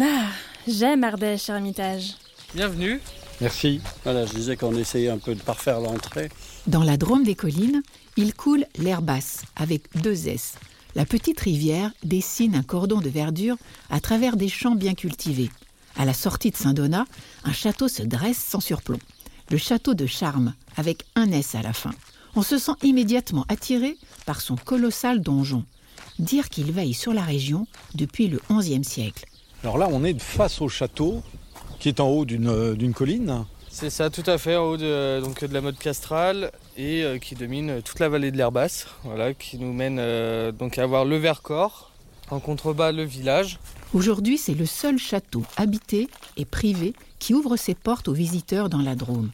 Ah, j'aime Ardèche, Ermitage. Bienvenue. Merci. Voilà, je disais qu'on essayait un peu de parfaire l'entrée. Dans la Drôme des collines, il coule l'air basse, avec deux S. La petite rivière dessine un cordon de verdure à travers des champs bien cultivés. À la sortie de Saint-Donat, un château se dresse sans surplomb. Le château de Charme, avec un S à la fin. On se sent immédiatement attiré par son colossal donjon. Dire qu'il veille sur la région depuis le XIe siècle. Alors là, on est face au château, qui est en haut d'une d'une colline. C'est ça, tout à fait, en haut de, donc, de la mode castrale et euh, qui domine toute la vallée de l'Air basse, voilà, qui nous mène euh, donc à voir le Vercors, en contrebas le village. Aujourd'hui, c'est le seul château habité et privé qui ouvre ses portes aux visiteurs dans la Drôme.